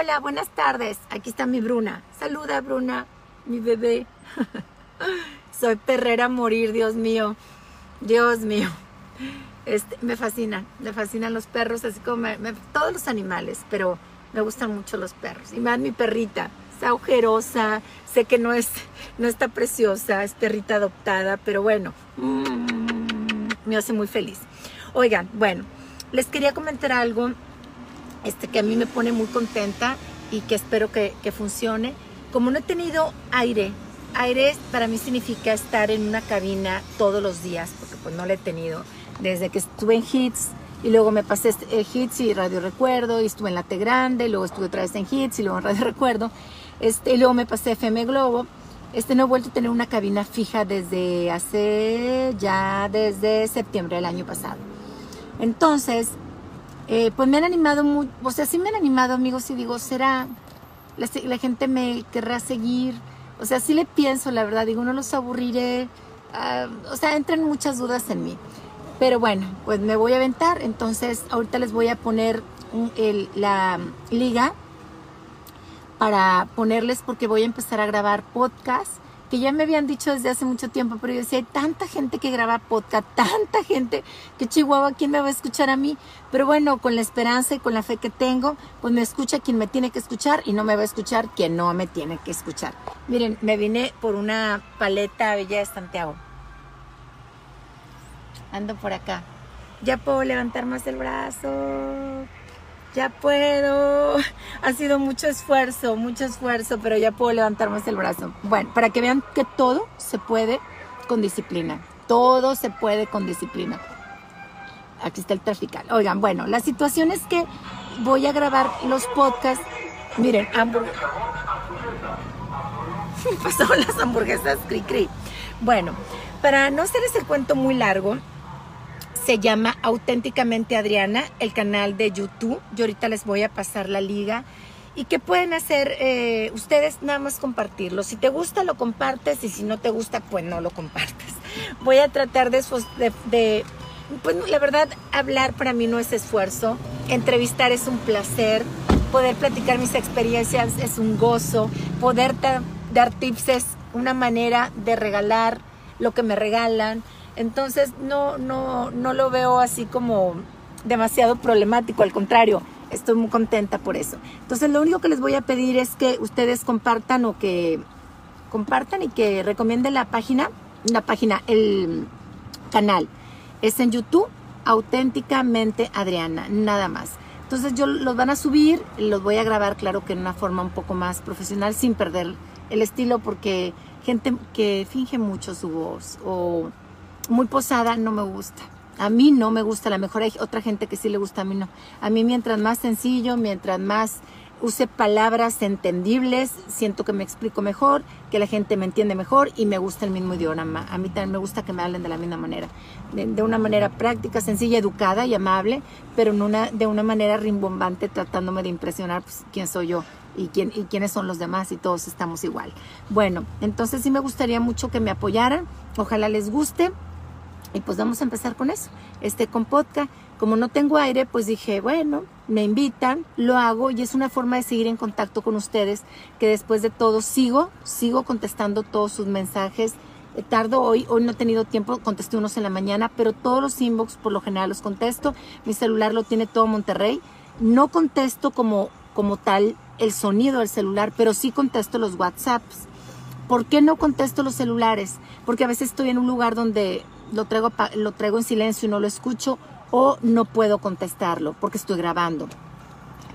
Hola, buenas tardes. Aquí está mi Bruna. Saluda, Bruna, mi bebé. Soy perrera a morir, Dios mío. Dios mío. Este, me fascinan, me fascinan los perros, así como todos los animales, pero me gustan mucho los perros. Y más mi perrita, está agujerosa, sé que no, es, no está preciosa, es perrita adoptada, pero bueno, mm, me hace muy feliz. Oigan, bueno, les quería comentar algo este, que a mí me pone muy contenta y que espero que, que funcione. Como no he tenido aire, aire para mí significa estar en una cabina todos los días, porque pues no lo he tenido desde que estuve en Hits y luego me pasé eh, Hits y Radio Recuerdo y estuve en Late Grande, luego estuve otra vez en Hits y luego en Radio Recuerdo, este, y luego me pasé FM Globo. Este no he vuelto a tener una cabina fija desde hace ya desde septiembre del año pasado. Entonces, eh, pues me han animado muy, o sea, sí me han animado amigos y digo, será, la, gente me querrá seguir, o sea, sí le pienso, la verdad, digo, no los aburriré, uh, o sea, entran muchas dudas en mí. Pero bueno, pues me voy a aventar. Entonces, ahorita les voy a poner el, la liga para ponerles porque voy a empezar a grabar podcast que ya me habían dicho desde hace mucho tiempo, pero yo decía, hay tanta gente que graba podcast, tanta gente que Chihuahua, ¿quién me va a escuchar a mí? Pero bueno, con la esperanza y con la fe que tengo, pues me escucha quien me tiene que escuchar y no me va a escuchar quien no me tiene que escuchar. Miren, me vine por una paleta Bella de Santiago ando por acá. Ya puedo levantar más el brazo. Ya puedo. Ha sido mucho esfuerzo, mucho esfuerzo, pero ya puedo levantar más el brazo. Bueno, para que vean que todo se puede con disciplina. Todo se puede con disciplina. Aquí está el trafical. Oigan, bueno, la situación es que voy a grabar los podcasts. Miren, hamburguesas. Pasaron las hamburguesas cri cri. Bueno, para no hacerles el cuento muy largo, se llama Auténticamente Adriana, el canal de YouTube. Yo ahorita les voy a pasar la liga. ¿Y qué pueden hacer eh, ustedes? Nada más compartirlo. Si te gusta, lo compartes y si no te gusta, pues no lo compartes. Voy a tratar de, de, pues la verdad, hablar para mí no es esfuerzo. Entrevistar es un placer. Poder platicar mis experiencias es un gozo. Poder dar tips es una manera de regalar lo que me regalan entonces no, no, no lo veo así como demasiado problemático, al contrario, estoy muy contenta por eso. Entonces lo único que les voy a pedir es que ustedes compartan o que compartan y que recomienden la página, la página, el canal. Es en YouTube, auténticamente Adriana, nada más. Entonces yo los van a subir, los voy a grabar, claro que en una forma un poco más profesional, sin perder el estilo, porque gente que finge mucho su voz o muy posada no me gusta. A mí no me gusta, a lo mejor hay otra gente que sí le gusta, a mí no. A mí mientras más sencillo, mientras más use palabras entendibles, siento que me explico mejor, que la gente me entiende mejor y me gusta el mismo idioma. A mí también me gusta que me hablen de la misma manera, de, una manera práctica, sencilla, educada y amable, pero una, de una manera rimbombante tratándome de impresionar pues, quién soy yo y, quién, y quiénes son los demás y todos estamos igual. Bueno, entonces sí me gustaría mucho que me apoyaran, ojalá les guste. Y pues vamos a empezar con eso, este con podcast. Como no tengo aire, pues dije, bueno, me invitan, lo hago y es una forma de seguir en contacto con ustedes, que después de todo sigo, sigo contestando todos sus mensajes. Eh, tardo hoy, hoy no he tenido tiempo, contesté unos en la mañana, pero todos los inbox por lo general los contesto. Mi celular lo tiene todo Monterrey. No contesto como, como tal el sonido del celular, pero sí contesto los WhatsApps. ¿Por qué no contesto los celulares? Porque a veces estoy en un lugar donde lo traigo, lo traigo en silencio y no lo escucho o no puedo contestarlo porque estoy grabando.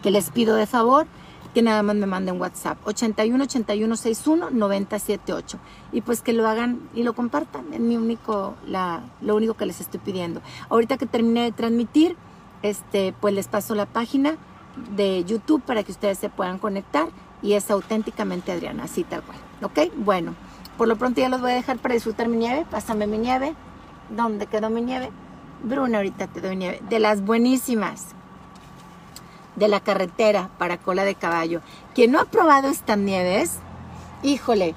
Que les pido de favor que nada más me manden WhatsApp 81 81 61 978 y pues que lo hagan y lo compartan. Es mi único la lo único que les estoy pidiendo. Ahorita que termine de transmitir, este pues les paso la página de YouTube para que ustedes se puedan conectar y es auténticamente Adriana, así tal cual. ¿Ok? Bueno, por lo pronto ya los voy a dejar para disfrutar mi nieve. Pásame mi nieve. ¿Dónde quedó mi nieve? Bruna, ahorita te doy nieve. De las buenísimas. De la carretera para cola de caballo. Quien no ha probado estas nieves, híjole,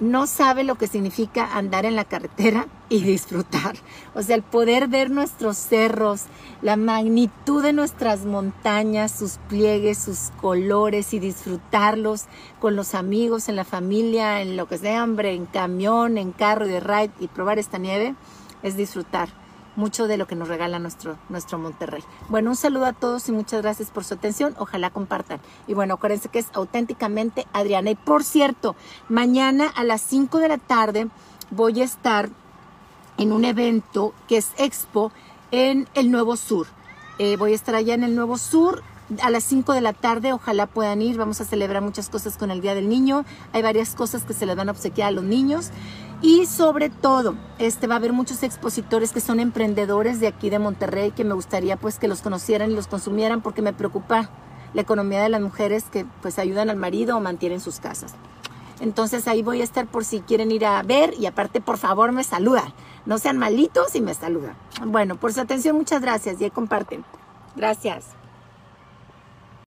no sabe lo que significa andar en la carretera y disfrutar. O sea, el poder ver nuestros cerros, la magnitud de nuestras montañas, sus pliegues, sus colores y disfrutarlos con los amigos, en la familia, en lo que sea, en camión, en carro de ride y probar esta nieve, es disfrutar mucho de lo que nos regala nuestro, nuestro Monterrey. Bueno, un saludo a todos y muchas gracias por su atención. Ojalá compartan. Y bueno, acuérdense que es auténticamente Adriana. Y por cierto, mañana a las 5 de la tarde voy a estar en un evento que es Expo en el Nuevo Sur. Eh, voy a estar allá en el Nuevo Sur a las 5 de la tarde, ojalá puedan ir, vamos a celebrar muchas cosas con el Día del Niño, hay varias cosas que se les van a obsequiar a los niños y sobre todo, este va a haber muchos expositores que son emprendedores de aquí de Monterrey que me gustaría pues que los conocieran y los consumieran porque me preocupa la economía de las mujeres que pues ayudan al marido o mantienen sus casas. Entonces ahí voy a estar por si quieren ir a ver y aparte por favor me saludan. No sean malitos y me saludan. Bueno, por su atención muchas gracias y comparten. Gracias.